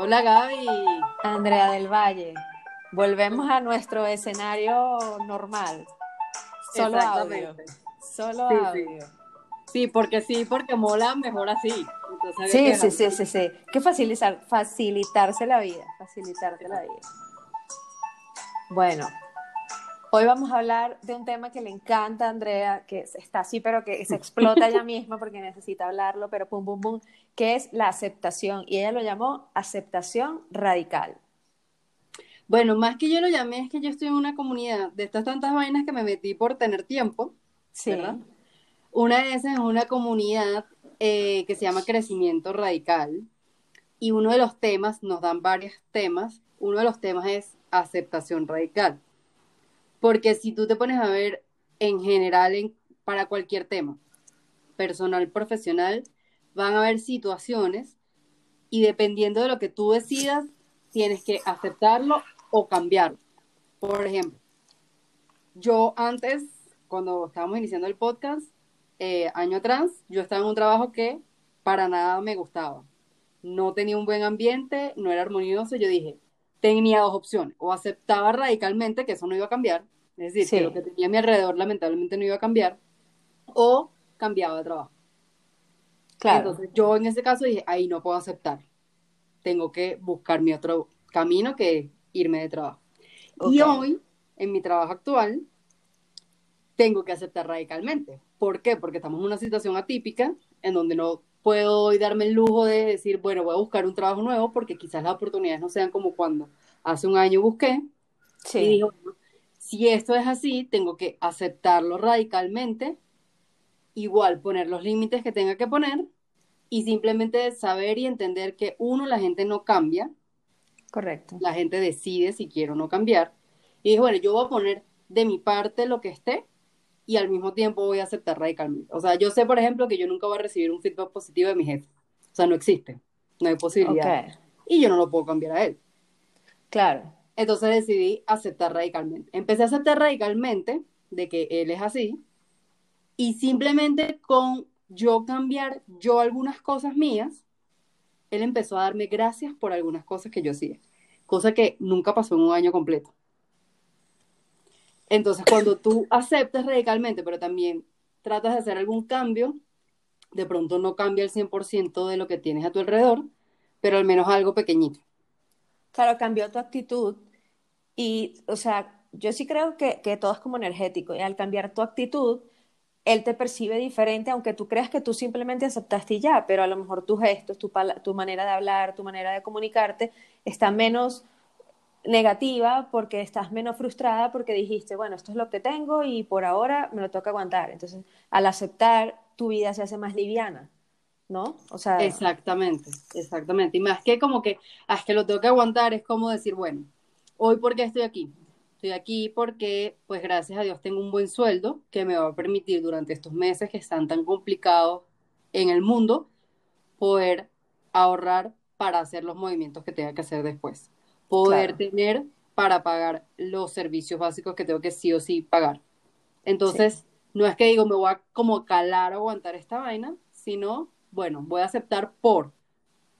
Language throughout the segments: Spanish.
Hola Gaby. Andrea del Valle. Volvemos a nuestro escenario normal. Solo audio. Solo Sí, audio. Sí, porque sí, porque mola mejor así. Entonces Sí, sí, sí, sí, sí. Que facilitar, facilitarse la vida. Facilitarse la vida. Bueno, hoy vamos a hablar de un tema que le encanta a Andrea, que está así, pero que se explota ella misma porque necesita hablarlo, pero pum, pum, pum, que es la aceptación. Y ella lo llamó aceptación radical. Bueno, más que yo lo llamé, es que yo estoy en una comunidad de estas tantas vainas que me metí por tener tiempo, Sí. ¿verdad? Una de esas es una comunidad eh, que se llama Crecimiento Radical. Y uno de los temas, nos dan varios temas, uno de los temas es aceptación radical. Porque si tú te pones a ver en general en- para cualquier tema, personal, profesional, van a haber situaciones y dependiendo de lo que tú decidas, tienes que aceptarlo o cambiarlo. Por ejemplo, yo antes, cuando estábamos iniciando el podcast, eh, año atrás, yo estaba en un trabajo que para nada me gustaba. No tenía un buen ambiente, no era armonioso. Yo dije, tenía dos opciones. O aceptaba radicalmente que eso no iba a cambiar, es decir, que lo que tenía a mi alrededor lamentablemente no iba a cambiar, o cambiaba de trabajo. Claro. Entonces yo en ese caso dije, ahí no puedo aceptar. Tengo que buscar mi otro camino que es irme de trabajo. Y hoy, en mi trabajo actual, tengo que aceptar radicalmente. ¿Por qué? Porque estamos en una situación atípica en donde no puedo hoy darme el lujo de decir, bueno, voy a buscar un trabajo nuevo porque quizás las oportunidades no sean como cuando hace un año busqué. Sí. Y dije, bueno, si esto es así, tengo que aceptarlo radicalmente, igual poner los límites que tenga que poner y simplemente saber y entender que uno, la gente no cambia, Correcto. la gente decide si quiere o no cambiar. Y dije, bueno, yo voy a poner de mi parte lo que esté y al mismo tiempo voy a aceptar radicalmente. O sea, yo sé, por ejemplo, que yo nunca voy a recibir un feedback positivo de mi jefe. O sea, no existe, no hay posibilidad. Y yo no lo puedo cambiar a él. Claro. Entonces decidí aceptar radicalmente. Empecé a aceptar radicalmente de que él es así y simplemente con yo cambiar yo algunas cosas mías, él empezó a darme gracias por algunas cosas que yo hacía, cosa que nunca pasó en un año completo. Entonces, cuando tú aceptas radicalmente, pero también tratas de hacer algún cambio, de pronto no cambia el 100% de lo que tienes a tu alrededor, pero al menos algo pequeñito. Claro, cambió tu actitud y, o sea, yo sí creo que, que todo es como energético y al cambiar tu actitud, él te percibe diferente, aunque tú creas que tú simplemente aceptaste y ya, pero a lo mejor tus gestos, tu, tu manera de hablar, tu manera de comunicarte está menos negativa porque estás menos frustrada porque dijiste, bueno, esto es lo que tengo y por ahora me lo toca aguantar. Entonces, al aceptar, tu vida se hace más liviana, ¿no? O sea, Exactamente, exactamente. Y más que como que, ah, es que lo tengo que aguantar, es como decir, bueno, hoy por qué estoy aquí. Estoy aquí porque, pues gracias a Dios, tengo un buen sueldo que me va a permitir durante estos meses que están tan complicados en el mundo, poder ahorrar para hacer los movimientos que tenga que hacer después. Poder Claro. tener para pagar los servicios básicos que tengo que sí o sí pagar. Entonces, no es que digo, me voy a como calar o aguantar esta vaina, sino, bueno, voy a aceptar por,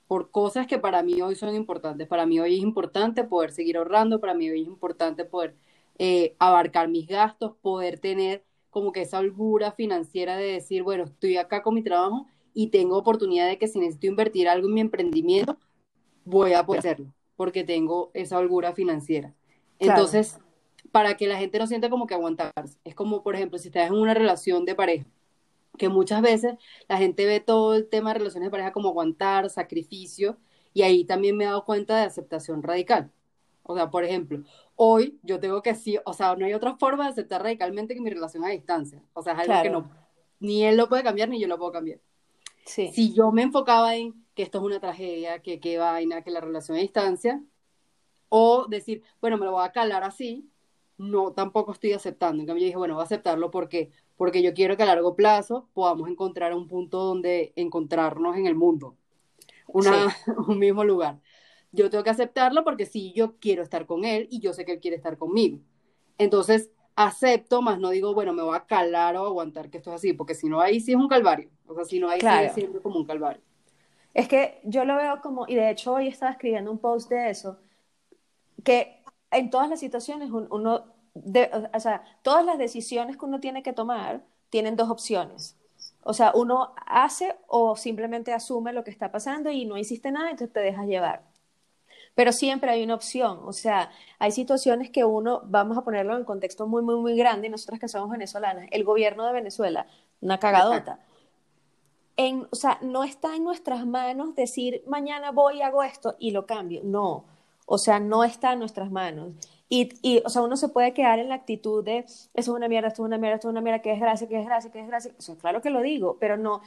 por cosas que para mí hoy son importantes. Para mí hoy es importante poder seguir ahorrando, para mí hoy es importante poder eh, abarcar mis gastos, poder tener como que esa holgura financiera de decir, bueno, estoy acá con mi trabajo y tengo oportunidad de que si necesito invertir algo en mi emprendimiento, voy a poder hacerlo, porque tengo esa holgura financiera. Claro. Entonces, para que la gente no sienta como que aguantarse. Es como, por ejemplo, si estás en una relación de pareja, que muchas veces la gente ve todo el tema de relaciones de pareja como aguantar, sacrificio, y ahí también me he dado cuenta de aceptación radical. O sea, por ejemplo, hoy yo tengo que sí, o sea, no hay otra forma de aceptar radicalmente que mi relación a distancia. O sea, es algo que no, ni él lo puede cambiar, ni yo lo puedo cambiar. sí. Si yo me enfocaba en que esto es una tragedia, que qué vaina, que la relación a distancia, o decir, bueno, me lo voy a calar así, no, tampoco estoy aceptando. En cambio, yo dije, bueno, voy a aceptarlo porque, porque yo quiero que a largo plazo podamos encontrar un punto donde encontrarnos en el mundo, una, un mismo lugar. Yo tengo que aceptarlo porque sí, yo quiero estar con él y yo sé que él quiere estar conmigo. Entonces, acepto, más no digo, bueno, me voy a calar o aguantar que esto es así, porque si no, ahí sí es un calvario. O sea, si no, ahí Claro. sigue siendo como un calvario. Es que yo lo veo como, y de hecho hoy estaba escribiendo un post de eso, que en todas las situaciones uno, o sea, todas las decisiones que uno tiene que tomar tienen dos opciones. O sea, uno hace o simplemente asume lo que está pasando y no hiciste nada, entonces te dejas llevar. Pero siempre hay una opción, o sea, hay situaciones que uno, vamos a ponerlo en contexto muy, muy, muy grande, y nosotras que somos venezolanas, el gobierno de Venezuela, una cagadota. O sea, no está en nuestras manos decir, mañana voy hago esto y lo cambio. No, o sea, no está en nuestras manos. Y, y, o sea, uno se puede quedar en la actitud de, eso es una mierda, esto es una mierda, esto es una mierda, que es gracia, que es gracia, que es gracia. O sea, claro que lo digo, pero no,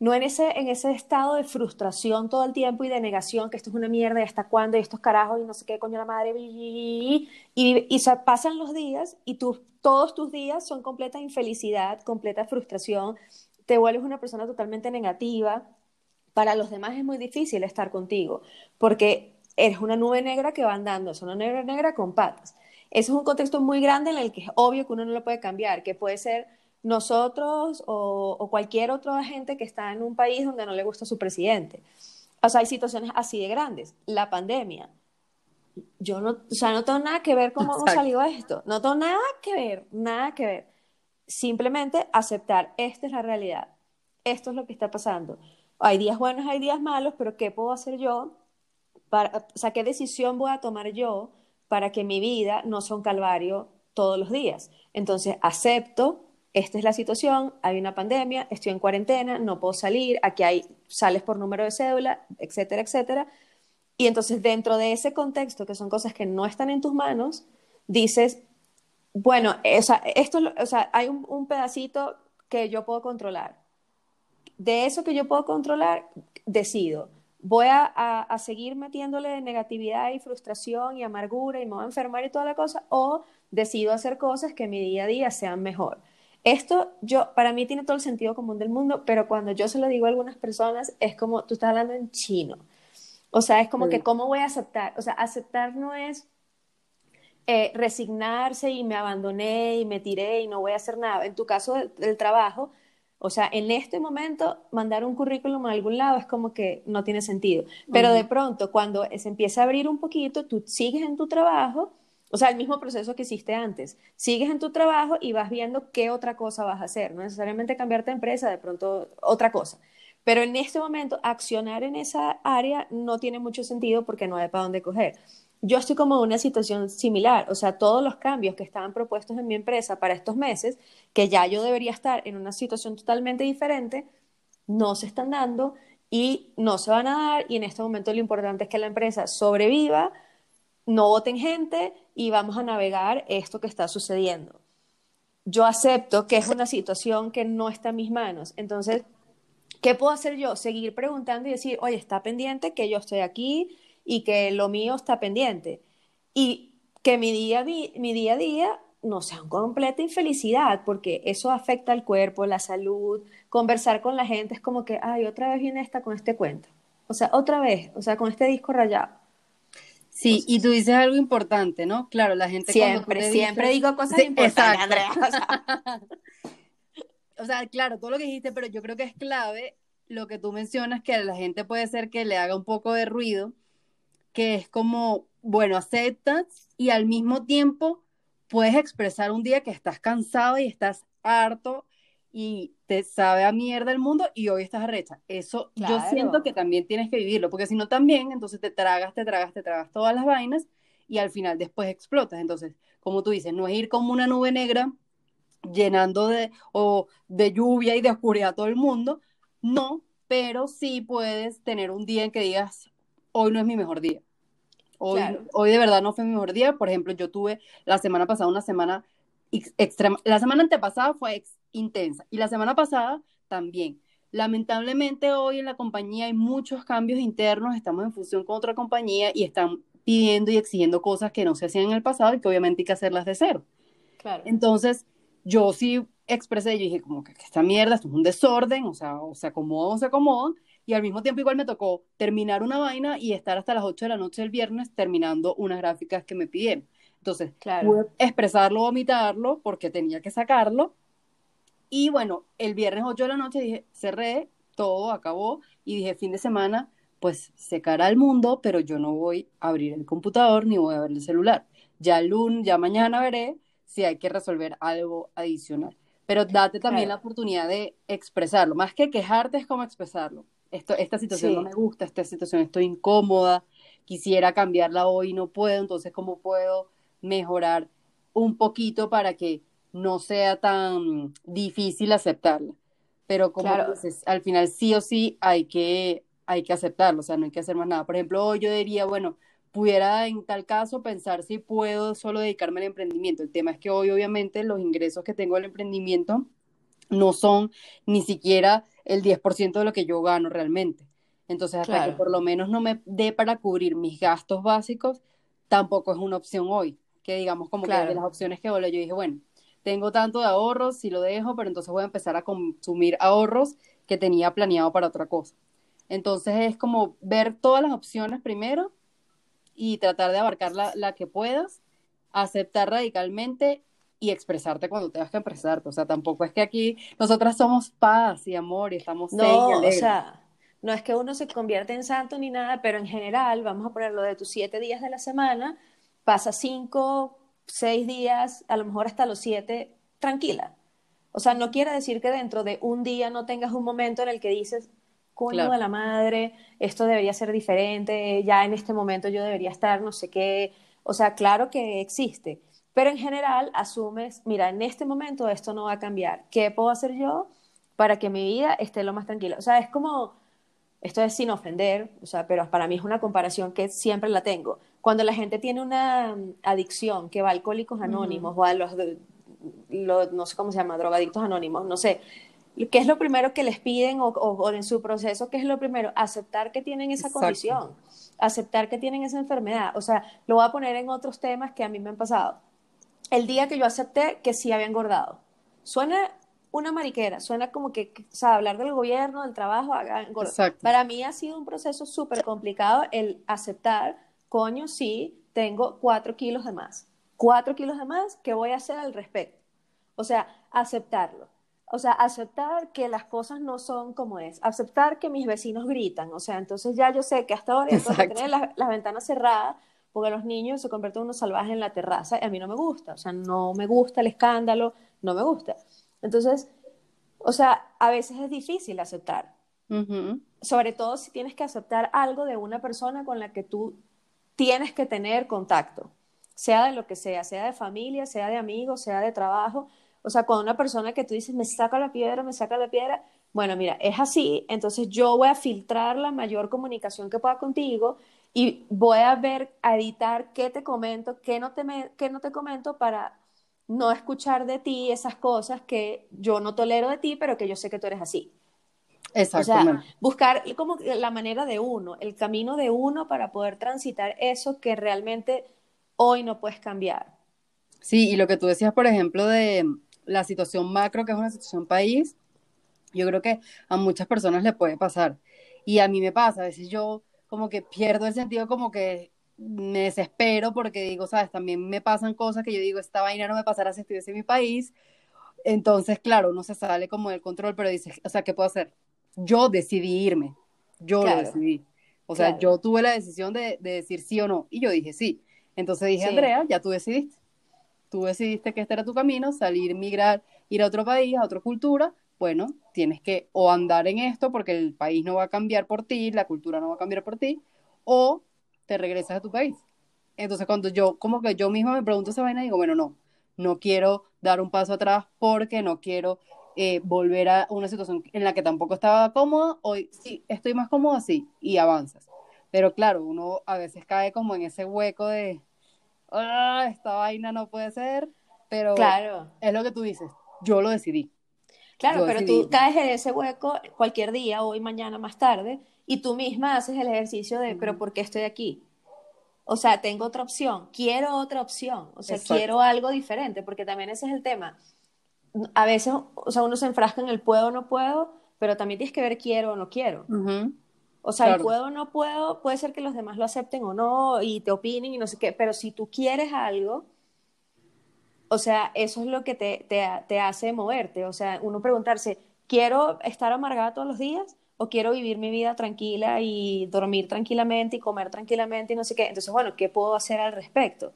no en ese, en ese estado de frustración todo el tiempo y de negación, que esto es una mierda y hasta cuándo y estos carajos y no sé qué coño la madre y, y, y pasan los días y tú, todos tus días son completa infelicidad, completa frustración, te vuelves una persona totalmente negativa. Para los demás es muy difícil estar contigo porque eres una nube negra que va andando, es una nube negra con patas. Ese es un contexto muy grande en el que es obvio que uno no lo puede cambiar, que puede ser nosotros o, cualquier otro agente que está en un país donde no le gusta su presidente. O sea, hay situaciones así de grandes. La pandemia. Yo no, o sea, no tengo nada que ver cómo hemos salido esto. No tengo nada que ver, nada que ver. Simplemente aceptar, esta es la realidad. Esto es lo que está pasando. Hay días buenos, hay días malos, pero ¿qué puedo hacer yo? Para, o sea, ¿qué decisión voy a tomar yo para que mi vida no sea un calvario todos los días? Entonces, acepto esta es la situación, hay una pandemia, estoy en cuarentena, no puedo salir, aquí hay, sales por número de cédula, etcétera, etcétera. Y entonces dentro de ese contexto, que son cosas que no están en tus manos, dices, bueno, o sea, esto, o sea, hay un, pedacito que yo puedo controlar. De eso que yo puedo controlar, decido. Voy a, a seguir metiéndole negatividad y frustración y amargura y me voy a enfermar y toda la cosa, o decido hacer cosas que mi día a día sean mejor. Esto yo, para mí tiene todo el sentido común del mundo, pero cuando yo se lo digo a algunas personas es como, tú estás hablando en chino. O sea, es como que, ¿cómo voy a aceptar? O sea, aceptar no es eh, resignarse y me abandoné y me tiré y no voy a hacer nada. En tu caso del, trabajo, o sea, en este momento mandar un currículum a algún lado es como que no tiene sentido. Pero de pronto, cuando se empieza a abrir un poquito, tú sigues en tu trabajo o sea, el mismo proceso que hiciste antes. Sigues en tu trabajo y vas viendo qué otra cosa vas a hacer. No necesariamente cambiarte de empresa, de pronto otra cosa. Pero en este momento, accionar en esa área no tiene mucho sentido porque no hay para dónde coger. Yo estoy como en una situación similar. O sea, todos los cambios que estaban propuestos en mi empresa para estos meses, que ya yo debería estar en una situación totalmente diferente, no se están dando y no se van a dar. Y en este momento lo importante es que la empresa sobreviva no voten gente y vamos a navegar esto que está sucediendo. Yo acepto que es una situación que no está en mis manos. Entonces, ¿qué puedo hacer yo? Seguir preguntando y decir, oye, está pendiente que yo estoy aquí y que lo mío está pendiente. Y que mi día, mi día a día no sea una completa infelicidad, porque eso afecta al cuerpo, la salud. Conversar con la gente es como que, ay, otra vez viene esta con este cuento. O sea, otra vez, o sea, con este disco rayado. Sí, y tú dices algo importante, ¿no? Claro, la gente siempre, siempre digo cosas importantes, Andrea. O sea. claro, todo lo que dijiste, pero yo creo que es clave lo que tú mencionas, que a la gente puede ser que le haga un poco de ruido, que es como, bueno, aceptas y al mismo tiempo puedes expresar un día que estás cansado y estás harto y te sabe a mierda el mundo y hoy estás arrecha. Eso yo siento que también tienes que vivirlo, porque si no también, entonces te tragas, te tragas, te tragas todas las vainas y al final después explotas. Entonces, como tú dices, no es ir como una nube negra llenando de, o de lluvia y de oscuridad a todo el mundo, no, pero sí puedes tener un día en que digas, hoy no es mi mejor día. Hoy, hoy de verdad no fue mi mejor día. Por ejemplo, yo tuve la semana pasada una semana extrema. La semana antepasada fue intensa y la semana pasada también. Lamentablemente hoy en la compañía hay muchos cambios internos, estamos en fusión con otra compañía y están pidiendo y exigiendo cosas que no se hacían en el pasado y que obviamente hay que hacerlas de cero. Claro. Entonces, yo sí expresé, yo dije como que esta mierda, esto es un desorden, o sea, o se acomoda o se acomodan, y al mismo tiempo igual me tocó terminar una vaina y estar hasta las 8 de la noche del viernes terminando unas gráficas que me pidieron. Entonces, pude expresarlo, vomitarlo, porque tenía que sacarlo. Y bueno, el viernes 8 de la noche dije, cerré, todo, acabó, y dije, fin de semana, pues se cara el mundo, pero yo no voy a abrir el computador ni voy a ver el celular. Ya el lunes, ya mañana veré si hay que resolver algo adicional. Pero date también la oportunidad de expresarlo. Más que quejarte es como expresarlo. Esto, esta situación no me gusta, esta situación estoy incómoda, quisiera cambiarla hoy, no puedo, entonces ¿cómo puedo mejorar un poquito para que no sea tan difícil aceptarla? Pero como dices, al final sí o sí hay que, hay que aceptarlo, o sea, no hay que hacer más nada. Por ejemplo, hoy yo diría, bueno, pudiera en tal caso pensar si puedo solo dedicarme al emprendimiento. El tema es que hoy obviamente los ingresos que tengo del emprendimiento no son ni siquiera el 10% de lo que yo gano realmente. Entonces, hasta que por lo menos no me dé para cubrir mis gastos básicos, tampoco es una opción hoy. Que digamos, como que de las opciones que yo dije, bueno, tengo tanto de ahorros, si lo dejo, pero entonces voy a empezar a consumir ahorros que tenía planeado para otra cosa. Entonces es como ver todas las opciones primero y tratar de abarcar la, la que puedas, aceptar radicalmente y expresarte cuando tengas que expresarte. O sea, tampoco es que aquí nosotras somos paz y amor y estamos No, o sea, no es que uno se convierta en santo ni nada, pero en general, vamos a ponerlo de tus siete días de la semana, pasa cinco, seis días, a lo mejor hasta los siete, tranquila. O sea, no quiere decir que dentro de un día no tengas un momento en el que dices, coño de la madre, esto debería ser diferente, ya en este momento yo debería estar no sé qué. O sea, claro que existe, pero en general asumes, mira, en este momento esto no va a cambiar. ¿Qué puedo hacer yo para que mi vida esté lo más tranquila? O sea, es como, esto es sin ofender, o sea, pero para mí es una comparación que siempre la tengo. Cuando la gente tiene una adicción que va a alcohólicos anónimos o a los, no sé cómo se llama, drogadictos anónimos, no sé, ¿qué es lo primero que les piden o, en su proceso, qué es lo primero? Aceptar que tienen esa condición, aceptar que tienen esa enfermedad. O sea, lo voy a poner en otros temas que a mí me han pasado. El día que yo acepté que sí había engordado. Suena una mariquera, suena como que, o sea, hablar del gobierno, del trabajo, Para mí ha sido un proceso súper complicado el aceptar, coño, sí, tengo cuatro kilos de más. Cuatro kilos de más, ¿qué voy a hacer al respecto? O sea, aceptarlo o sea, aceptar que las cosas no son como es, aceptar que mis vecinos gritan, o sea, entonces ya yo sé que hasta ahora tengo que tener las, ventanas cerradas porque los niños se convierten en unos salvajes en la terraza y a mí no me gusta, o sea, no me gusta el escándalo, no me gusta. Entonces, o sea, a veces es difícil aceptar, sobre todo si tienes que aceptar algo de una persona con la que tú tienes que tener contacto, sea de lo que sea, sea de familia, sea de amigos, sea de trabajo, o sea, cuando una persona que tú dices, me saca la piedra, me saca la piedra, bueno, mira, es así, entonces yo voy a filtrar la mayor comunicación que pueda contigo y voy a ver, a editar qué te comento, qué no te, qué no te comento para no escuchar de ti esas cosas que yo no tolero de ti, pero que yo sé que tú eres así. Exactamente. O sea, buscar como la manera de uno, el camino de uno para poder transitar eso que realmente hoy no puedes cambiar. Sí, y lo que tú decías, por ejemplo, de la situación macro, que es una situación país, yo creo que a muchas personas le puede pasar. Y a mí me pasa, a veces yo como que pierdo el sentido, como que me desespero porque digo, sabes, también me pasan cosas que yo digo, esta vaina no me pasará si estuviese en mi país. Entonces, claro, uno se sale como del control, pero dices, o sea, ¿qué puedo hacer? Yo decidí irme, yo lo decidí. O sea, yo tuve la decisión de, decir sí o no, y yo dije sí. Entonces dije, Andrea, ya tú decidiste tú decidiste que este era tu camino, salir, migrar, ir a otro país, a otra cultura, bueno, tienes que o andar en esto porque el país no va a cambiar por ti, la cultura no va a cambiar por ti, o te regresas a tu país. Entonces cuando yo, como que yo misma me pregunto esa vaina, digo, bueno, no, no quiero dar un paso atrás porque no quiero eh, volver a una situación en la que tampoco estaba cómoda, hoy sí, estoy más cómoda, sí, y avanzas. Pero claro, uno a veces cae como en ese hueco de, ah, esta vaina no puede ser, pero claro. es lo que tú dices, yo lo decidí. Claro, pero tú caes en ese hueco cualquier día, hoy, mañana, más tarde, y tú misma haces el ejercicio de, pero ¿por qué estoy aquí? O sea, tengo otra opción, quiero otra opción, o sea, quiero algo diferente, porque también ese es el tema. A veces, o sea, uno se enfrasca en el puedo o no puedo, pero también tienes que ver quiero o no quiero. O sea, el puedo o no puedo, puede ser que los demás lo acepten o no y te opinen y no sé qué, pero si tú quieres algo, o sea, eso es lo que te, hace moverte. O sea, uno preguntarse, ¿quiero estar amargada todos los días o quiero vivir mi vida tranquila y dormir tranquilamente y comer tranquilamente y no sé qué. Entonces, bueno, ¿qué puedo hacer al respecto?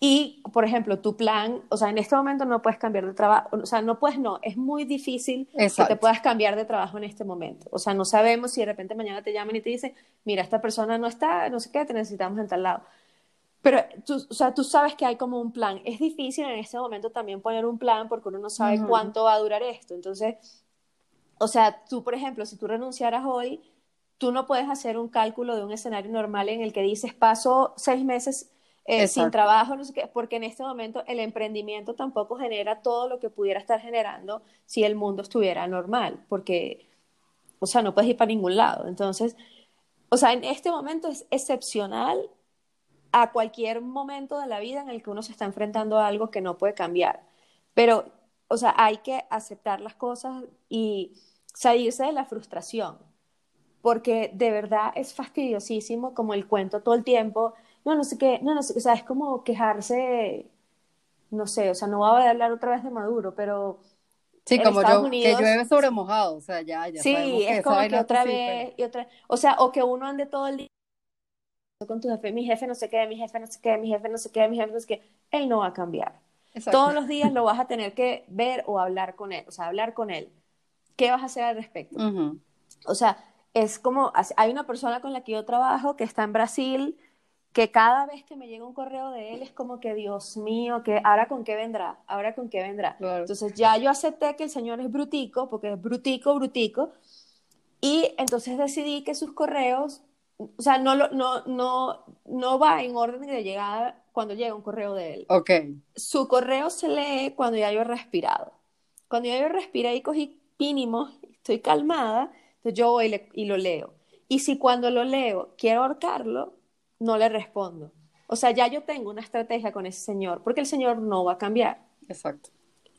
Y, por ejemplo, tu plan, o sea, en este momento no puedes cambiar de trabajo, o sea, no puedes, no, es muy difícil que te puedas cambiar de trabajo en este momento. O sea, no sabemos si de repente mañana te llaman y te dicen, mira, esta persona no está, no sé qué, te necesitamos en tal lado. Pero, tú, o sea, tú sabes que hay como un plan. Es difícil en este momento también poner un plan porque uno no sabe cuánto va a durar esto. Entonces, o sea, tú, por ejemplo, si tú renunciaras hoy, tú no puedes hacer un cálculo de un escenario normal en el que dices, paso seis meses eh, sin trabajo, no sé qué, porque en este momento el emprendimiento tampoco genera todo lo que pudiera estar generando si el mundo estuviera normal, porque, o sea, no puedes ir para ningún lado. Entonces, o sea, en este momento es excepcional a cualquier momento de la vida en el que uno se está enfrentando a algo que no puede cambiar. Pero, o sea, hay que aceptar las cosas y salirse de la frustración, porque de verdad es fastidiosísimo como el cuento todo el tiempo no, no sé qué, no, no sé o sea, es como quejarse, no sé, o sea, no voy a hablar otra vez de Maduro, pero... Sí, como yo, que llueve sobre mojado, o sea, ya, ya Sí, es como que otra vez, y otra, o sea, o que uno ande todo el día con tu jefe, mi jefe no sé qué, mi jefe no sé qué, mi jefe no sé qué, mi jefe no sé qué, él no va a cambiar. Todos los días lo vas a tener que ver o hablar con él, o sea, hablar con él. ¿Qué vas a hacer al respecto? O sea, es como, hay una persona con la que yo trabajo que está en Brasil, que cada vez que me llega un correo de él es como que, Dios mío, que ahora con qué vendrá, ahora con qué vendrá. Entonces ya yo acepté que el Señor es brutico, porque es brutico, brutico, y entonces decidí que sus correos, o sea, no, no, no, no va en orden de llegada cuando llega un correo de él. Ok. Su correo se lee cuando ya yo he respirado. Cuando ya yo respiré y cogí mínimo, estoy calmada, entonces yo voy y lo leo. Y si cuando lo leo quiero ahorcarlo, no le respondo. O sea, ya yo tengo una estrategia con ese señor, porque el señor no va a cambiar. Exacto.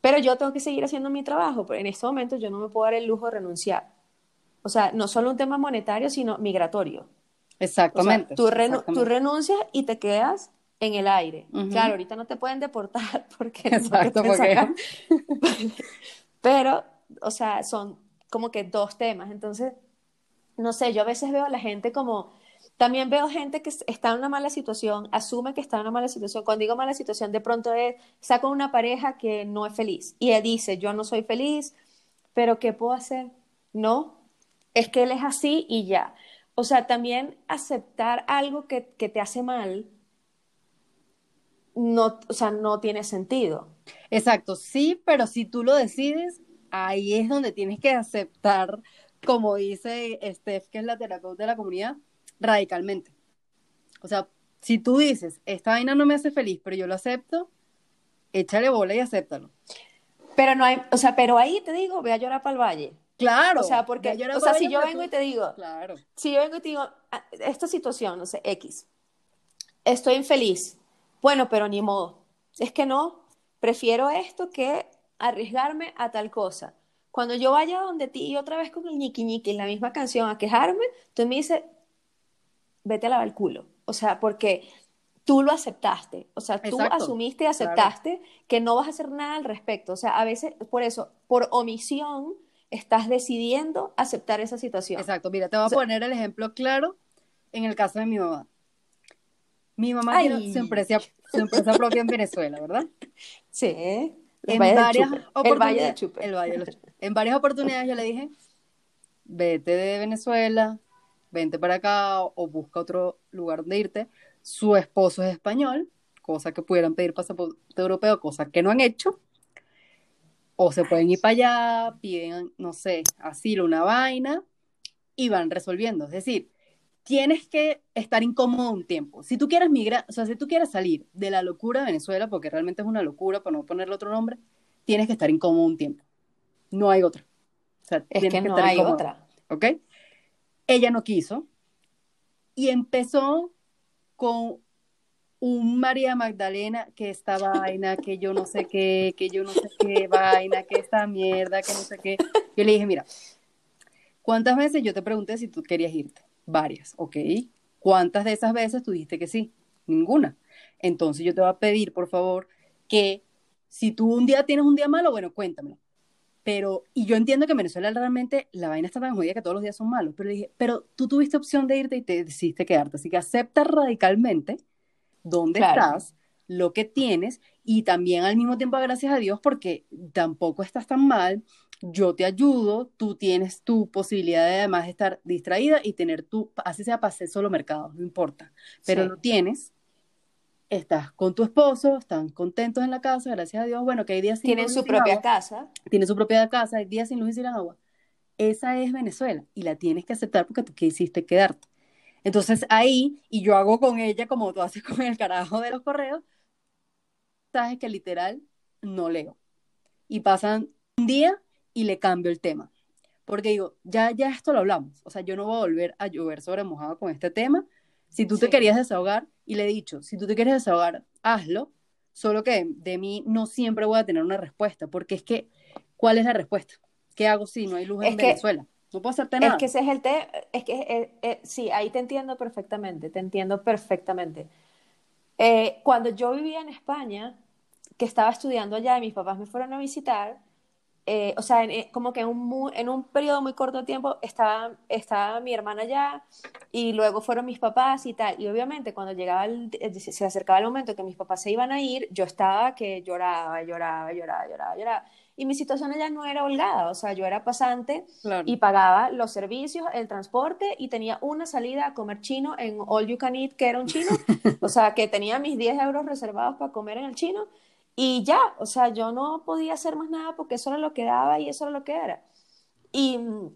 Pero yo tengo que seguir haciendo mi trabajo, pero en este momento yo no me puedo dar el lujo de renunciar. O sea, no solo un tema monetario, sino migratorio. Exactamente. tú, renuncias y te quedas en el aire. Claro, ahorita no te pueden deportar porque... Exacto, porque... pero, o sea, son como que dos temas. Entonces, no sé, yo a veces veo a la gente como también veo gente que está en una mala situación, asume que está en una mala situación. Cuando digo mala situación, de pronto es, saca una pareja que no es feliz y él dice, yo no soy feliz, pero ¿qué puedo hacer? No, es que él es así y ya. O sea, también aceptar algo que, que te hace mal, no, o sea, no tiene sentido. Exacto, sí, pero si tú lo decides, ahí es donde tienes que aceptar, como dice Steph, que es la terapeuta de la comunidad, radicalmente. O sea, si tú dices, esta vaina no me hace feliz, pero yo lo acepto, échale bola y acéptalo. Pero no hay, o sea, pero ahí te digo, voy a llorar para el valle. Claro. O sea, porque, o sea, si yo vengo y te digo, claro. si yo vengo y te digo, ah, esta situación, no sé, X, estoy infeliz, bueno, pero ni modo. Es que no, prefiero esto que arriesgarme a tal cosa. Cuando yo vaya donde ti y otra vez con el ñiqui ñiqui, la misma canción, a quejarme, tú me dices, vete a lavar el culo. O sea, porque tú lo aceptaste. O sea, tú asumiste y aceptaste que no vas a hacer nada al respecto. O sea, a veces, por eso, por omisión, estás decidiendo aceptar esa situación. Exacto. Mira, te voy a poner el ejemplo claro en el caso de mi mamá. Mi mamá tiene su empresa, propia en Venezuela, ¿verdad? Sí. En varias, oportunidades, en varias oportunidades yo le dije, vete de Venezuela, vente para acá o busca otro lugar donde irte. Su esposo es español, cosa que pudieran pedir pasaporte europeo, cosa que no han hecho. O se pueden ir para allá, piden, no sé, asilo, una vaina, y van resolviendo. Es decir, tienes que estar incómodo un tiempo. Si tú quieres migrar, o sea, si tú quieres salir de la locura de Venezuela, porque realmente es una locura, para no ponerle otro nombre, tienes que estar incómodo un tiempo. No hay otra. O sea, es que no hay otra. ¿Ok? Ella no quiso y empezó con un María Magdalena que esta vaina, que yo no sé qué, que yo no sé qué vaina, que esta mierda, que no sé qué. Yo le dije, mira, ¿cuántas veces yo te pregunté si tú querías irte? Varias, ¿ok? ¿Cuántas de esas veces tú dijiste que sí? Ninguna. Entonces yo te voy a pedir, por favor, que si tú un día tienes un día malo, bueno, cuéntamelo pero, y yo entiendo que en Venezuela realmente la vaina está tan jodida que todos los días son malos, pero dije, pero tú tuviste opción de irte y te decidiste quedarte, así que acepta radicalmente dónde estás, lo que tienes, y también al mismo tiempo gracias a Dios porque tampoco estás tan mal, yo te ayudo, tú tienes tu posibilidad de además estar distraída y tener tu, así sea hacer solo mercado, no importa, pero lo tienes, estás con tu esposo, están contentos en la casa, gracias a Dios, bueno, que hay días sin Tienen su propia casa. Tienen su propia casa, hay días sin luz y sin agua. Esa es Venezuela y la tienes que aceptar porque tú quisiste quedarte. Entonces ahí, y yo hago con ella como tú haces con el carajo de los correos, sabes que literal no leo. Y pasan un día y le cambio el tema. Porque digo, ya, ya esto lo hablamos. O sea, yo no voy a volver a llover sobre mojado con este tema. Si tú te querías desahogar, y le he dicho, si tú te quieres desahogar, hazlo. Solo que de mí no siempre voy a tener una respuesta, porque es que, ¿cuál es la respuesta? ¿Qué hago si no hay luz en Venezuela? No puedo hacerte nada. Es que ese es el tema, es que eh, eh, sí, ahí te entiendo perfectamente, te entiendo perfectamente. Eh, cuando yo vivía en España, que estaba estudiando allá y mis papás me fueron a visitar, eh, o sea, eh, como que en un, en un periodo muy corto de tiempo estaba, estaba mi hermana allá y luego fueron mis papás y tal. Y obviamente cuando llegaba el, se acercaba el momento que mis papás se iban a ir, yo estaba que lloraba, lloraba, lloraba, lloraba, lloraba. Y mi situación allá no era holgada, o sea, yo era pasante y pagaba los servicios, el transporte y tenía una salida a comer chino en All You Can Eat, que era un chino, o sea, que tenía mis 10 euros reservados para comer en el chino y ya, o sea, yo no podía hacer más nada porque eso era lo que daba y eso era lo que era. Y mm,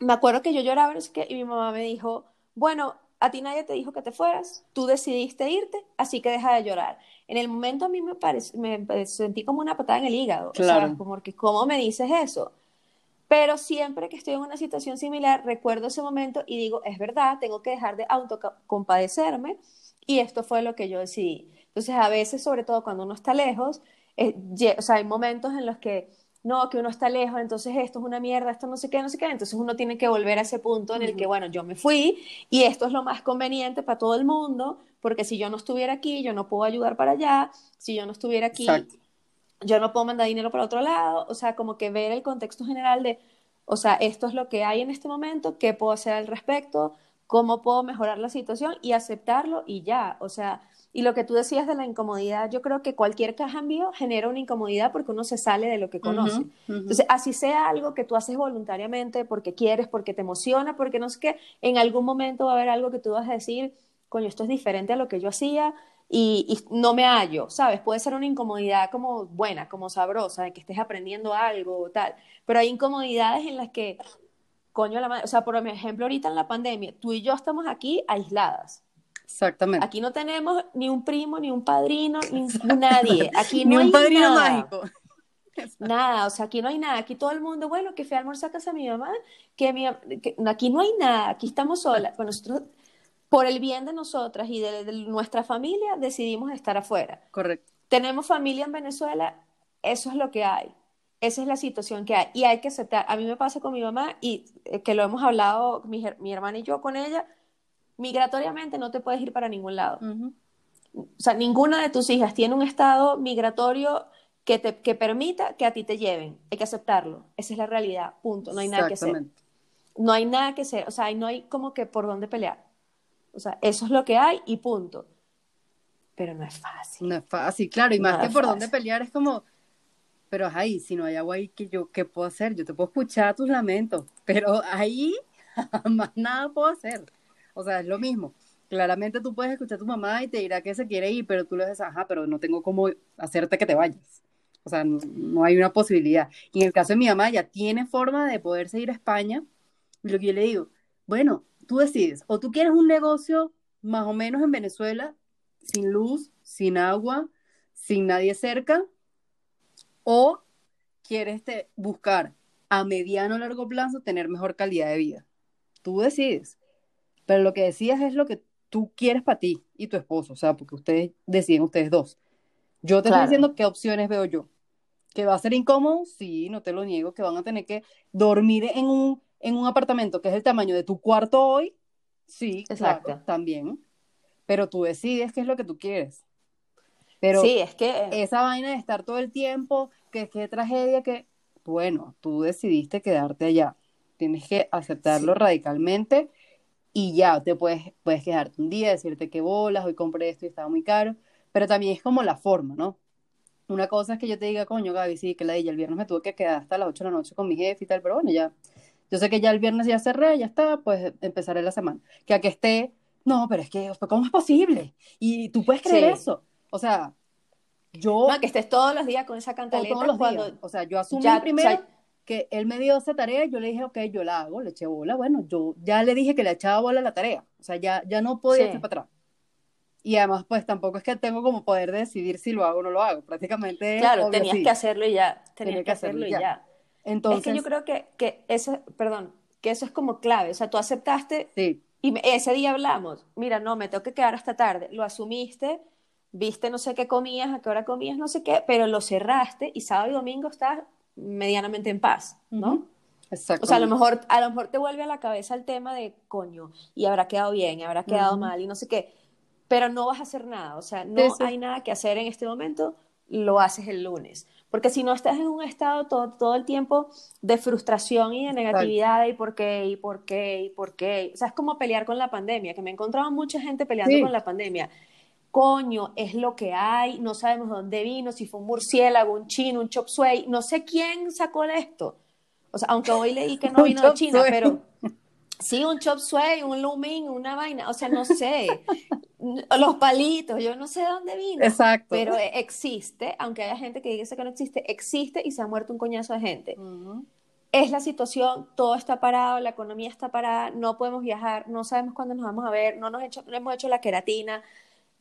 me acuerdo que yo lloraba y mi mamá me dijo, bueno, a ti nadie te dijo que te fueras, tú decidiste irte, así que deja de llorar. En el momento a mí me, me sentí como una patada en el hígado, claro. Como que, ¿cómo me dices eso? Pero siempre que estoy en una situación similar, recuerdo ese momento y digo, es verdad, tengo que dejar de autocompadecerme y esto fue lo que yo decidí. Entonces, a veces, sobre todo cuando uno está lejos, eh, o sea, hay momentos en los que, no, que uno está lejos, entonces esto es una mierda, esto no sé qué, no sé qué, entonces uno tiene que volver a ese punto en el que, bueno, yo me fui y esto es lo más conveniente para todo el mundo, porque si yo no estuviera aquí, yo no puedo ayudar para allá, si yo no estuviera aquí, yo no puedo mandar dinero para otro lado, o sea, como que ver el contexto general de, o sea, esto es lo que hay en este momento, qué puedo hacer al respecto, cómo puedo mejorar la situación y aceptarlo y ya, o sea, y lo que tú decías de la incomodidad, yo creo que cualquier cambio genera una incomodidad porque uno se sale de lo que conoce. Entonces, así sea algo que tú haces voluntariamente porque quieres, porque te emociona, porque no sé qué, en algún momento va a haber algo que tú vas a decir, coño, esto es diferente a lo que yo hacía y, no me hallo, ¿sabes? Puede ser una incomodidad como buena, como sabrosa, de que estés aprendiendo algo o tal, pero hay incomodidades en las que, coño, la madre, o sea, por ejemplo, ahorita en la pandemia, tú y yo estamos aquí aisladas Exactamente. Aquí no tenemos ni un primo, ni un padrino, ni nadie. Aquí no ni un padrino mágico. Nada, o sea, aquí no hay nada. Aquí todo el mundo, bueno, que fui a almorzar a casa de mi mamá, que, mi, aquí no hay nada, aquí estamos solas. Pues nosotros, por el bien de nosotras y de, nuestra familia, decidimos estar afuera. Correcto. Tenemos familia en Venezuela, eso es lo que hay. Esa es la situación que hay. Y hay que aceptar. A mí me pasa con mi mamá y eh, que lo hemos hablado mi, mi hermana y yo con ella migratoriamente no te puedes ir para ningún lado. O sea, ninguna de tus hijas tiene un estado migratorio que, te, que permita que a ti te lleven. Hay que aceptarlo. Esa es la realidad. Punto. No hay nada que hacer. No hay nada que hacer. O sea, no hay como que por dónde pelear. O sea, eso es lo que hay y punto. Pero no es fácil. No es fácil, claro. Y más que por dónde pelear es como, pero ahí, si no hay agua ahí, ¿qué, yo, ¿qué puedo hacer? Yo te puedo escuchar tus lamentos, pero ahí más nada puedo hacer. O sea, es lo mismo. Claramente tú puedes escuchar a tu mamá y te dirá que se quiere ir, pero tú le dices, ajá, pero no tengo cómo hacerte que te vayas. O sea, no, hay una posibilidad. Y en el caso de mi mamá, ya tiene forma de poderse ir a España. Y lo que yo le digo, bueno, tú decides, o tú quieres un negocio más o menos en Venezuela, sin luz, sin agua, sin nadie cerca, o quieres buscar a mediano o largo plazo tener mejor calidad de vida. Tú decides. Pero lo que decías es lo que tú quieres para ti y tu esposo, o sea, porque ustedes deciden ustedes dos. Yo te estoy diciendo qué opciones veo yo. ¿Que va a ser incómodo? Sí, no te lo niego, que van a tener que dormir en un, en un apartamento que es el tamaño de tu cuarto hoy. Sí, exacto, también. Pero tú decides qué es lo que tú quieres. Pero sí, es que esa vaina de estar todo el tiempo, que qué tragedia, que bueno, tú decidiste quedarte allá. Tienes que aceptarlo Sí. radicalmente y ya, te puedes, puedes quedarte un día, decirte que bolas, hoy compré esto y estaba muy caro, pero también es como la forma, ¿no? Una cosa es que yo te diga, coño, Gaby, sí, que la de ella, el viernes me tuve que quedar hasta las 8 de la noche con mi jefe y tal, pero bueno, ya, yo sé que ya el viernes ya cerré, ya está, pues empezaré la semana. Que a que esté, no, pero es que, ¿cómo es posible? Y tú puedes creer Sí. eso. O sea, yo No, que estés todos los días con esa cantaleta todos los cuando días, o sea, yo asumí ya, primero que él me dio esa tarea, yo le dije, ok, yo la hago, le eché bola, bueno, yo ya le dije que le echaba bola a la tarea, o sea, ya, ya no podía Sí. echar para atrás. Y además, pues tampoco es que tengo como poder de decidir si lo hago o no lo hago, prácticamente claro, obvio, tenías sí. que hacerlo y ya, tenías Tenía que que hacerlo hacerlo y ya. ya. Entonces, Es que yo creo que, que eso, perdón, que eso es como clave, o sea, tú aceptaste sí, y ese día hablamos, mira, no, me tengo que quedar hasta tarde, lo asumiste, viste no sé qué comías, a qué hora comías, no sé qué, pero lo cerraste y sábado y domingo estás medianamente en paz, ¿no? Exacto. O sea, a lo mejor, a lo mejor te vuelve a la cabeza el tema de coño, y habrá quedado bien, y habrá quedado Ujú. mal, y no sé qué, pero no vas a hacer nada, o sea, no Sí, sí. hay nada que hacer en este momento, lo haces el lunes. Porque si no estás en un estado todo, todo el tiempo de frustración y de negatividad, y por qué, y por qué, y por qué. O sea, es como pelear con la pandemia, que me he encontrado mucha gente peleando Sí. con la pandemia. Coño, es lo que hay, no sabemos dónde vino, si fue un murciélago, un chino, un chop suey, no sé quién sacó esto. O sea, aunque hoy leí que no vino de China, suey. pero sí, un chop suey, un lumín, una vaina, o sea, no sé. Los palitos, yo no sé de dónde vino. Exacto. Pero e- existe, aunque haya gente que dice que no existe, existe y se ha muerto un coñazo de gente. Es la situación, todo está parado, la economía está parada, no podemos viajar, no sabemos cuándo nos vamos a ver, no nos hecho, no hemos hecho la queratina,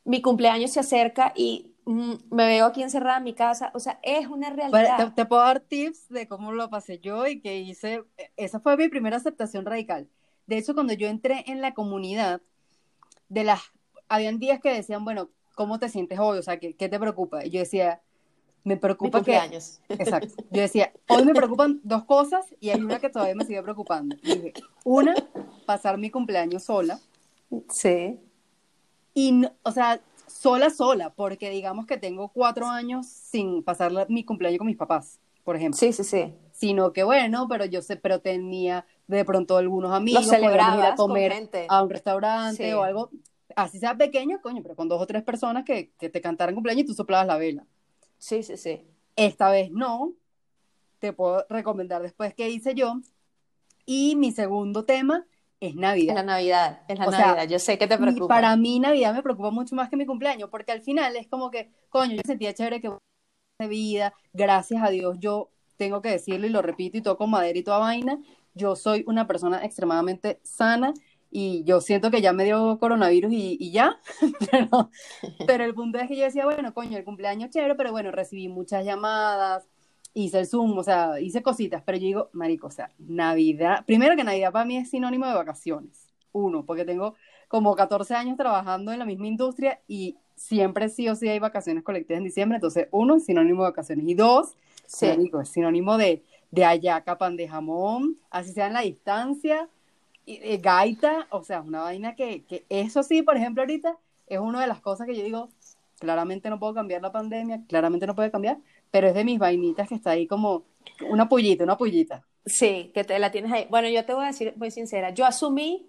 mi cumpleaños se acerca y mm, me veo aquí encerrada en mi casa, o sea, es una Bueno, realidad. te, te puedo dar tips de cómo lo pasé yo y que hice. Esa fue mi primera aceptación radical. De hecho, cuando yo entré en la comunidad, de las, habían días que decían, bueno, ¿cómo te sientes hoy? O sea, ¿qué, qué te preocupa? Y yo decía, me mi preocupa que, cumpleaños. exacto. Yo decía, hoy me preocupan dos cosas y hay una que todavía me sigue preocupando. Y dije, una, pasar mi cumpleaños sola. Sí. Y, no- o sea, sola, sola, porque digamos que tengo cuatro años sin pasar la- mi cumpleaños con mis papás, por ejemplo. Sí, sí, sí. Sino que bueno, pero yo sé, pero tenía de pronto algunos amigos, podíamos ir a comer a un restaurante Sí. o algo, así sea pequeño, coño, pero con dos o tres personas que, que te cantaran cumpleaños y tú soplabas la vela. Sí, sí, sí. Esta vez no, te puedo recomendar después qué hice yo. Y mi segundo tema es Es Navidad. la Navidad, es la O sea, Navidad. Yo sé que te Y preocupa. para mí Navidad me preocupa mucho más que mi cumpleaños, porque al final es como que, coño, yo sentía chévere que de vida, gracias a Dios, yo tengo que decirlo y lo repito y toco madera y toda vaina, yo soy una persona extremadamente sana y yo siento que ya me dio coronavirus y, y ya, pero, pero el punto es que yo decía, bueno, coño, el cumpleaños chévere, pero bueno, recibí muchas llamadas, hice el Zoom, o sea, hice cositas, pero yo digo, marico, o sea, Navidad, primero que Navidad para mí es sinónimo de vacaciones, uno, porque tengo como 14 años trabajando en la misma industria y siempre sí o sí hay vacaciones colectivas en diciembre, entonces uno, sinónimo de vacaciones, y dos, Sí. marico, es sinónimo de, de hallaca, pan de jamón, así sea en la distancia, y, eh, gaita, o sea, una vaina que, que eso sí, por ejemplo, ahorita es una de las cosas que yo digo, claramente no puedo cambiar la pandemia, claramente no puede cambiar, pero es de mis vainitas que está ahí como una pullita, una pullita. Sí, que te la tienes ahí. Bueno, yo te voy a decir muy sincera, yo asumí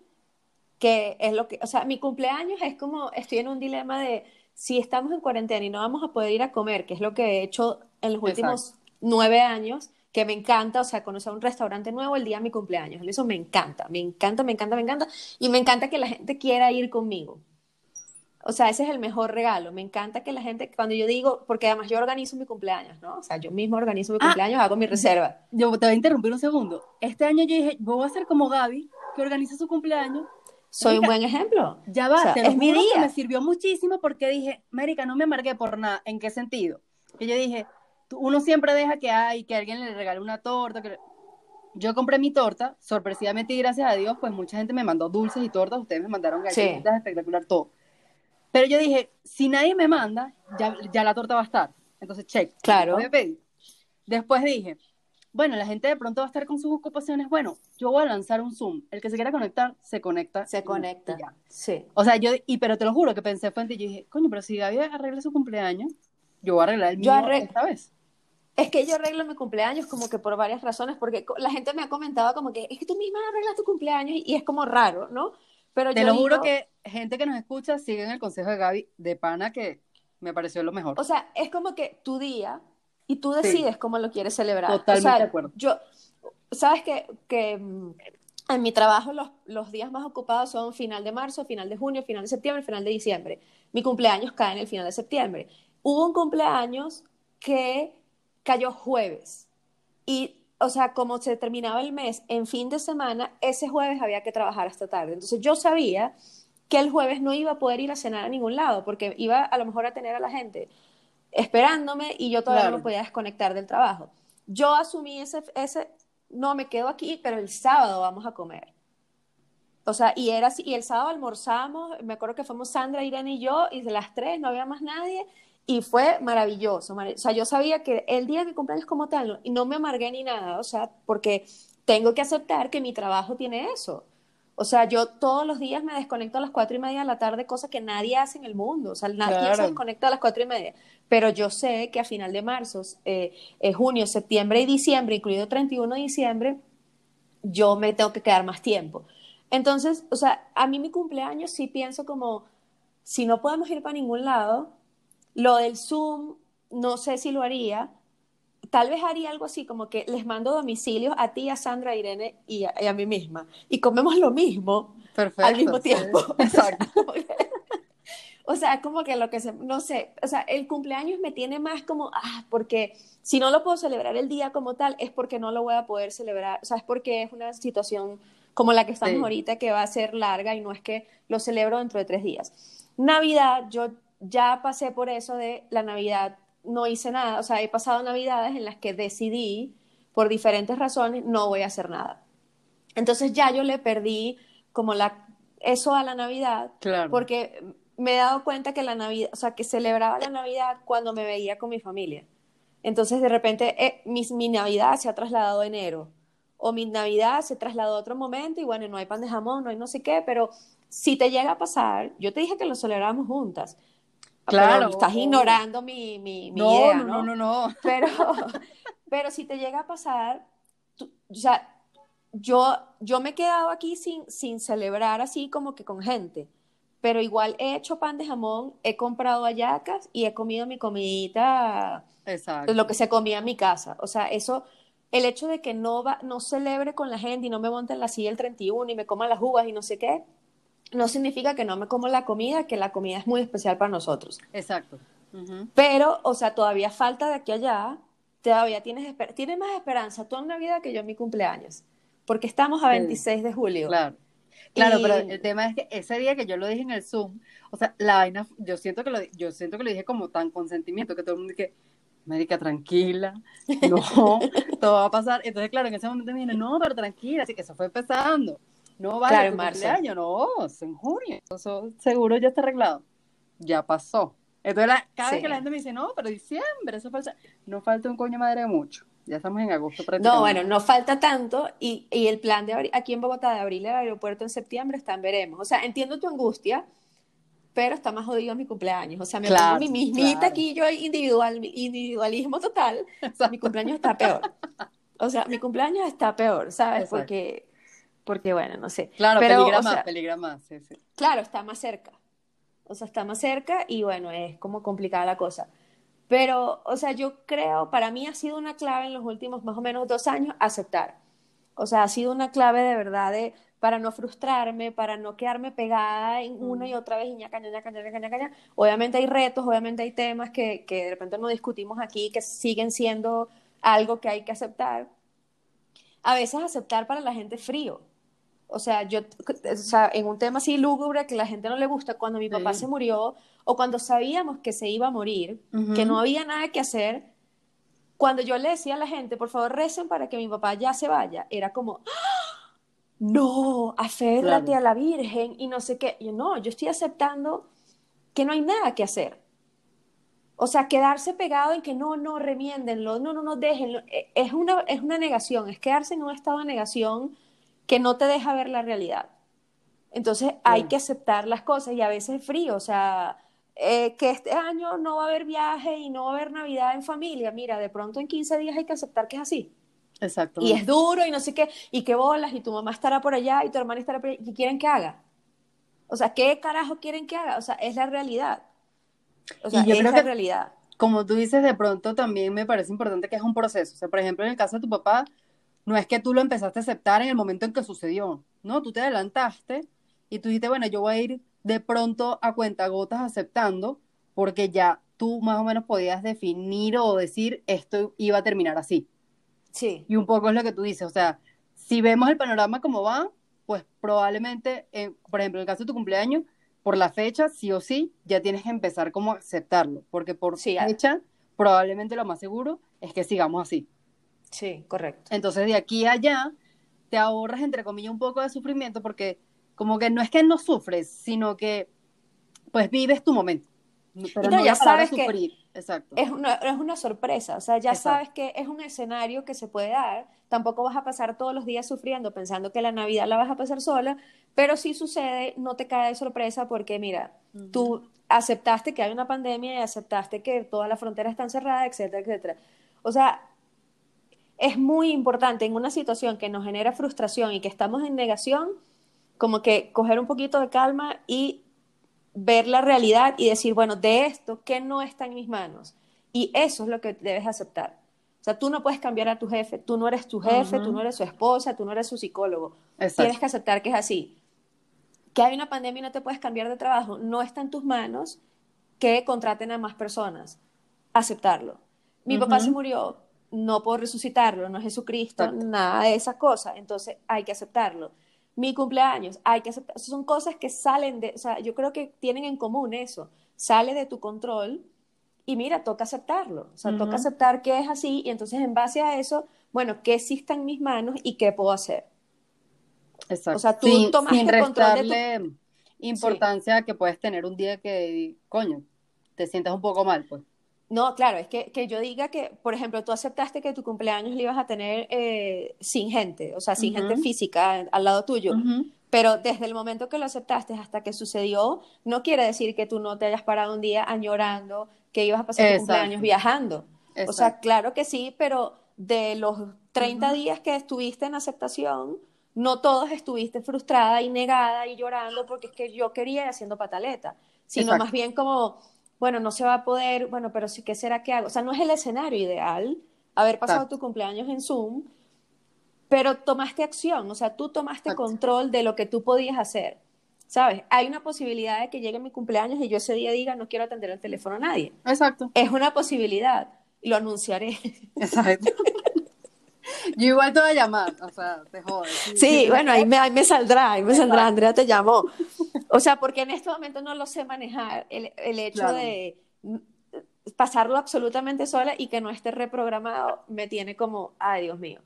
que es lo que, o sea, mi cumpleaños es como, estoy en un dilema de si estamos en cuarentena y no vamos a poder ir a comer, que es lo que he hecho en los últimos nueve años, que me encanta, o sea, conocer un restaurante nuevo el día de mi cumpleaños, eso me encanta, me encanta, me encanta, me encanta, y me encanta que la gente quiera ir conmigo. O sea, ese es el mejor regalo. Me encanta que la gente, cuando yo digo, porque además yo organizo mi cumpleaños, ¿no? O sea, yo mismo organizo mi Ah. cumpleaños, hago mi reserva. Yo te voy a interrumpir un segundo. Este año yo dije, voy a ser como Gaby, que organiza su cumpleaños. Soy un buen ejemplo. Ya va, O sea, te lo es mi que día. me sirvió muchísimo porque dije, América, no me amargué por nada. ¿En qué sentido? Que yo dije, uno siempre deja que hay, que alguien le regale una torta. que- Yo compré mi torta, sorpresivamente y gracias a Dios, pues mucha gente me mandó dulces y tortas, ustedes me mandaron Sí. galletitas, espectacular, todo. Pero yo dije, si nadie me manda, ya, ya la torta va a estar. Entonces, check. Claro. Voy a pedir. Después dije, bueno, la gente de pronto va a estar con sus ocupaciones. Bueno, yo voy a lanzar un Zoom. El que se quiera conectar, se conecta. Se y- conecta. y ya. Sí. O sea, yo, y pero te lo juro que pensé fue. Yo dije, coño, pero si Gaby arregla su cumpleaños, yo voy a arreglar el mío esta vez. Es que yo arreglo mi cumpleaños como que por varias razones, porque la gente me ha comentado como que es que tú misma arreglas tu cumpleaños y, es como raro, ¿no? Pero Te lo juro que gente que nos escucha sigue en el consejo de Gaby de pana que me pareció lo mejor. O sea, es como que tu día y tú decides cómo lo quieres celebrar. Totalmente de acuerdo. Yo, sabes que, que mm, en mi trabajo los, los, días más ocupados son final de marzo, final de junio, final de septiembre, final de diciembre. Mi cumpleaños cae en el final de septiembre. Hubo un cumpleaños que cayó jueves. Y, o sea, como se terminaba el mes en fin de semana, ese jueves había que trabajar hasta tarde. Entonces yo sabía que el jueves no iba a poder ir a cenar a ningún lado, porque iba a lo mejor a tener a la gente esperándome y yo todavía no me podía desconectar del trabajo. Yo asumí ese, ese, no me quedo aquí, pero el sábado vamos a comer. O sea, y era así, y el sábado almorzamos, me acuerdo que fuimos Sandra, Irene y yo, y de las tres no había más nadie, y fue maravilloso. O sea, yo sabía que el día de mi cumpleaños como tal, y no me amargué ni nada, o sea, porque tengo que aceptar que mi trabajo tiene eso. O sea, yo todos los días me desconecto a las cuatro y media de la tarde, cosa que nadie hace en el mundo. O sea, nadie se desconecta a las cuatro y media. Pero yo sé que a final de marzo, eh, eh, junio, septiembre y diciembre, incluido 31 de diciembre, yo me tengo que quedar más tiempo. Entonces, o sea, a mí mi cumpleaños sí pienso como, si no podemos ir para ningún lado, lo del Zoom, no sé si lo haría. Tal vez haría algo así, como que les mando domicilios a ti, a Sandra, a Irene y a, mí misma. Y comemos lo mismo al mismo tiempo. Exacto. o sea, como que lo que se, no sé, o sea, el cumpleaños me tiene más como, ah, porque si no lo puedo celebrar el día como tal, es porque no lo voy a poder celebrar, o sea, es porque es una situación como la que estamos ahorita que va a ser larga y no es que lo celebro dentro de tres días. Navidad, yo ya pasé por eso de la Navidad, no hice nada, o sea, he pasado Navidades en las que decidí, por diferentes razones, no voy a hacer nada. Entonces ya yo le perdí como la, eso a la Navidad, porque me he dado cuenta que la Navidad, o sea, que celebraba la Navidad cuando me veía con mi familia. Entonces de repente eh, mi, mi, Navidad se ha trasladado a enero, o mi Navidad se trasladó a otro momento y bueno, no hay pan de jamón, no hay no sé qué, pero si te llega a pasar, yo te dije que lo celebramos juntas, Claro. estás ignorando mi, mi, no, idea, ¿no? No, no, no, Pero, pero si te llega a pasar, o sea, yo, yo me he quedado aquí sin, sin celebrar así como que con gente, pero igual he hecho pan de jamón, he comprado hallacas y he comido mi comidita, Exacto. lo que se comía en mi casa. O sea, eso, el hecho de que no, va, no celebre con la gente y no me monte en la silla el 31 y me coma las uvas y no sé qué, no significa que no me como la comida, que la comida es muy especial para nosotros. Exacto. Pero, o sea, todavía falta de aquí a allá, todavía tienes, tienes más esperanza tú en Navidad que yo en mi cumpleaños, porque estamos a 26 de julio. Claro. Claro, pero el tema es que ese día que yo lo dije en el Zoom, o sea, la vaina, yo siento que lo, yo siento que lo dije como tan consentimiento que todo el mundo dice, médica tranquila, no, todo va a pasar. Entonces, claro, en ese momento me viene, no, pero tranquila, así que eso fue empezando. No vale claro, en marzo. no, es en junio. Eso seguro ya está arreglado. Ya pasó. Entonces, cada vez que la gente me dice, no, pero diciembre, eso falta. No falta un coño madre mucho. Ya estamos en agosto No, bueno, no falta tanto. Y, y el plan de aquí en Bogotá de abrir el aeropuerto en septiembre está veremos. O sea, entiendo tu angustia, pero está más jodido mi cumpleaños. O sea, me pongo mi mismita aquí, yo individual, individualismo total. Mi cumpleaños está peor. O sea, mi cumpleaños está peor, ¿sabes? Porque porque bueno, no sé. Claro, pero, peligra más, peligra más, sí, sí. Claro, está más cerca. O sea, está más cerca y bueno, es como complicada la cosa. Pero, o sea, yo creo, para mí ha sido una clave en los últimos más o menos dos años aceptar. O sea, ha sido una clave de verdad de, para no frustrarme, para no quedarme pegada en una y otra vez y ñaca, ñaca, ñaca, ñaca. Obviamente hay retos, obviamente hay temas que, que de repente no discutimos aquí, que siguen siendo algo que hay que aceptar. A veces aceptar para la gente frío o sea, yo, o sea, en un tema así lúgubre que la gente no le gusta, cuando mi papá se murió o cuando sabíamos que se iba a morir, que no había nada que hacer, cuando yo le decía a la gente, por favor, recen para que mi papá ya se vaya, era como, ¡Ah! no, aférrate a la Virgen y no sé qué. yo, no, yo estoy aceptando que no hay nada que hacer. O sea, quedarse pegado en que no, no, remiéndenlo, no, no, no, déjenlo. E, es una, es una negación, es quedarse en un estado de negación que no te deja ver la realidad. Entonces hay que aceptar las cosas y a veces es frío, o sea, eh, que este año no va a haber viaje y no va a haber Navidad en familia. Mira, de pronto en 15 días hay que aceptar que es así. Exacto. Y es duro y no sé qué, y qué bolas, y tu mamá estará por allá y tu hermana estará por allá. ¿Qué quieren que haga? O sea, ¿qué carajo quieren que haga? O sea, es la realidad. O sea, Y yo es creo la que- realidad. como tú dices, de pronto también me parece importante que es un proceso. O sea, por ejemplo, en el caso de tu papá, no es que tú lo empezaste a aceptar en el momento en que sucedió, ¿no? Tú te adelantaste y tú dijiste, bueno, yo voy a ir de pronto a cuentagotas aceptando, porque ya tú más o menos podías definir o decir esto iba a terminar así. Sí, Y un poco es lo que tú dices, o sea, si vemos el panorama como va, pues probablemente, eh, por ejemplo, en el caso de tu cumpleaños, por la fecha, sí o sí, ya tienes que empezar como a aceptarlo, porque por Sí, fecha, probablemente lo más seguro es que sigamos así. Sí, correcto. Entonces, de aquí a allá, te ahorras, entre comillas, un poco de sufrimiento, porque como que no es que no sufres, sino que, pues, vives tu momento. Pero no, no ya sabes que sufrir, exacto. Es una, es una sorpresa, o sea, ya Exacto. sabes que es un escenario que se puede dar, tampoco vas a pasar todos los días sufriendo pensando que la Navidad la vas a pasar sola, pero si sucede, no te cae de sorpresa porque mira, tú aceptaste que hay una pandemia y aceptaste que todas las fronteras están cerradas, etcétera, etcétera. O sea, es muy importante en una situación que nos genera frustración y que estamos en negación, como que coger un poquito de calma y ver la realidad y decir, bueno, de esto, ¿qué no está en mis manos? Y eso es lo que debes aceptar. O sea, tú no puedes cambiar a tu jefe, tú no eres tu jefe, tú no eres su esposa, tú no eres su psicólogo. Exacto. Tienes que aceptar que es así. Que hay una pandemia y no te puedes cambiar de trabajo, no está en tus manos que contraten a más personas. Aceptarlo. Mi papá se murió, no puedo resucitarlo, no es Jesucristo, Exacto. nada de esas cosas. Entonces hay que aceptarlo. Mi cumpleaños, hay que aceptar. Son cosas que salen de, o sea, yo creo que tienen en común eso. Sale de tu control y mira, toca aceptarlo. O sea, toca aceptar que es así y entonces en base a eso, bueno, ¿qué sí está en mis manos y qué puedo hacer? Exacto. O sea, tú sin, tomaste sin control de tu- importancia que puedes tener un día que, coño, te sientas un poco mal, pues. No, claro, es que, que yo diga que, por ejemplo, tú aceptaste que tu cumpleaños lo ibas a tener eh, sin gente, o sea, sin gente física al lado tuyo. Pero desde el momento que lo aceptaste hasta que sucedió, no quiere decir que tú no te hayas parado un día añorando que ibas a pasar tu Exacto. cumpleaños viajando. O sea, Exacto. claro que sí, pero de los 30 Ujú. días que estuviste en aceptación, no todos estuviste frustrada y negada y llorando porque es que yo quería y haciendo pataleta, sino Exacto. más bien como, bueno, no se va a poder, bueno, pero sí, ¿qué será que hago? O sea, no es el escenario ideal haber pasado Exacto. tu cumpleaños en Zoom, pero tomaste acción, o sea, tú tomaste Exacto. control de lo que tú podías hacer. ¿Sabes? Hay una posibilidad de que llegue mi cumpleaños y yo ese día diga, no quiero atender el teléfono a nadie. Exacto. Es una posibilidad. Lo anunciaré. Exacto. Yo igual te voy a llamar, o sea, te jodes. Sí, Sí, bueno, ahí me, ahí me saldrá, ahí me saldrá. Andrea te llamó. O sea, porque en este momento no lo sé manejar. El, el hecho Claro. de mm, pasarlo absolutamente sola y que no esté reprogramado me tiene como, ay, Dios mío.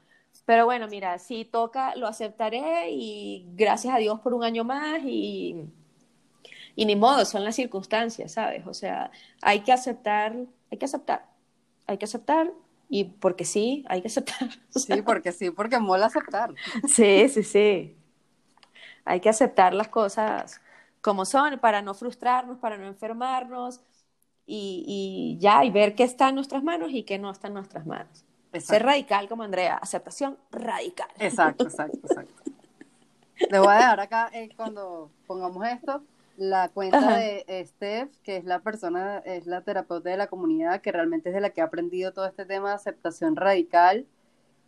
Pero bueno, mira, si toca, lo aceptaré y gracias a Dios por un año más y, y ni modo, son las circunstancias, ¿sabes? O sea, hay que aceptar, hay que aceptar, hay que aceptar y porque sí, hay que aceptar. Sí, porque sí, porque mola aceptar. Sí, sí, sí. Hay que aceptar las cosas como son para no frustrarnos, para no enfermarnos y, y ya, y ver qué está en nuestras manos y qué no está en nuestras manos. Ser Exacto. radical como Andrea, aceptación radical. Exacto, exacto, exacto. Le voy a dejar acá, eh, cuando pongamos esto, la cuenta Ajá. de Steph, que es la persona, es la terapeuta de la comunidad, que realmente es de la que ha aprendido todo este tema de aceptación radical,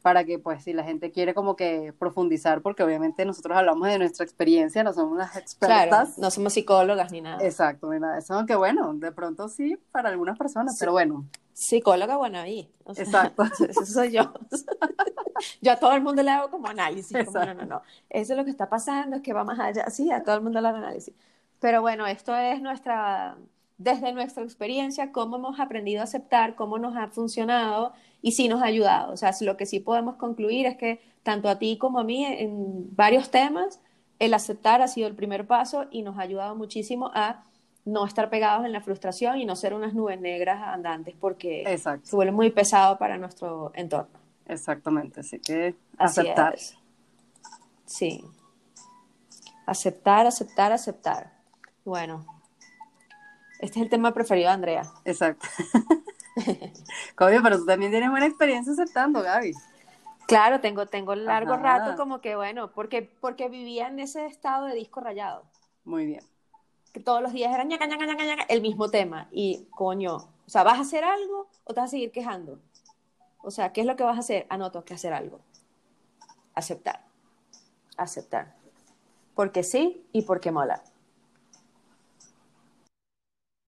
para que, pues, si la gente quiere como que profundizar, porque obviamente nosotros hablamos de nuestra experiencia, no somos las Claro, expertas. no somos psicólogas ni nada. Exacto, mira, eso aunque bueno, de pronto sí para algunas personas, Sí. pero bueno, Psicóloga, bueno, ahí. O sea, Exacto. Eso soy yo. Yo a todo el mundo le hago como análisis. Como, no, no, no. Eso es lo que está pasando, es que va más allá. Sí, a todo el mundo le hago análisis. Pero bueno, esto es nuestra, desde nuestra experiencia, cómo hemos aprendido a aceptar, cómo nos ha funcionado y sí nos ha ayudado. O sea, lo que sí podemos concluir es que tanto a ti como a mí en varios temas, el aceptar ha sido el primer paso y nos ha ayudado muchísimo a no estar pegados en la frustración y no ser unas nubes negras andantes porque exacto, se vuelve muy pesado para nuestro entorno. exactamente, así que aceptar. Sí. Aceptar, aceptar, aceptar. Bueno, Este es el tema preferido de Andrea. Exacto. Obvio, pero tú también tienes buena experiencia aceptando, Gaby. Claro, tengo, tengo largo Ajá. rato como que, bueno, porque, porque vivía en ese estado de disco rayado. Muy bien. Que todos los días era ñaca, ñaca, ñaca, ñaca, el mismo tema. Y, coño, o sea, ¿vas a hacer algo o te vas a seguir quejando? O sea, ¿qué es lo que vas a hacer? Ah, no, tengo que hacer algo. Aceptar. Aceptar. Porque sí y porque mola.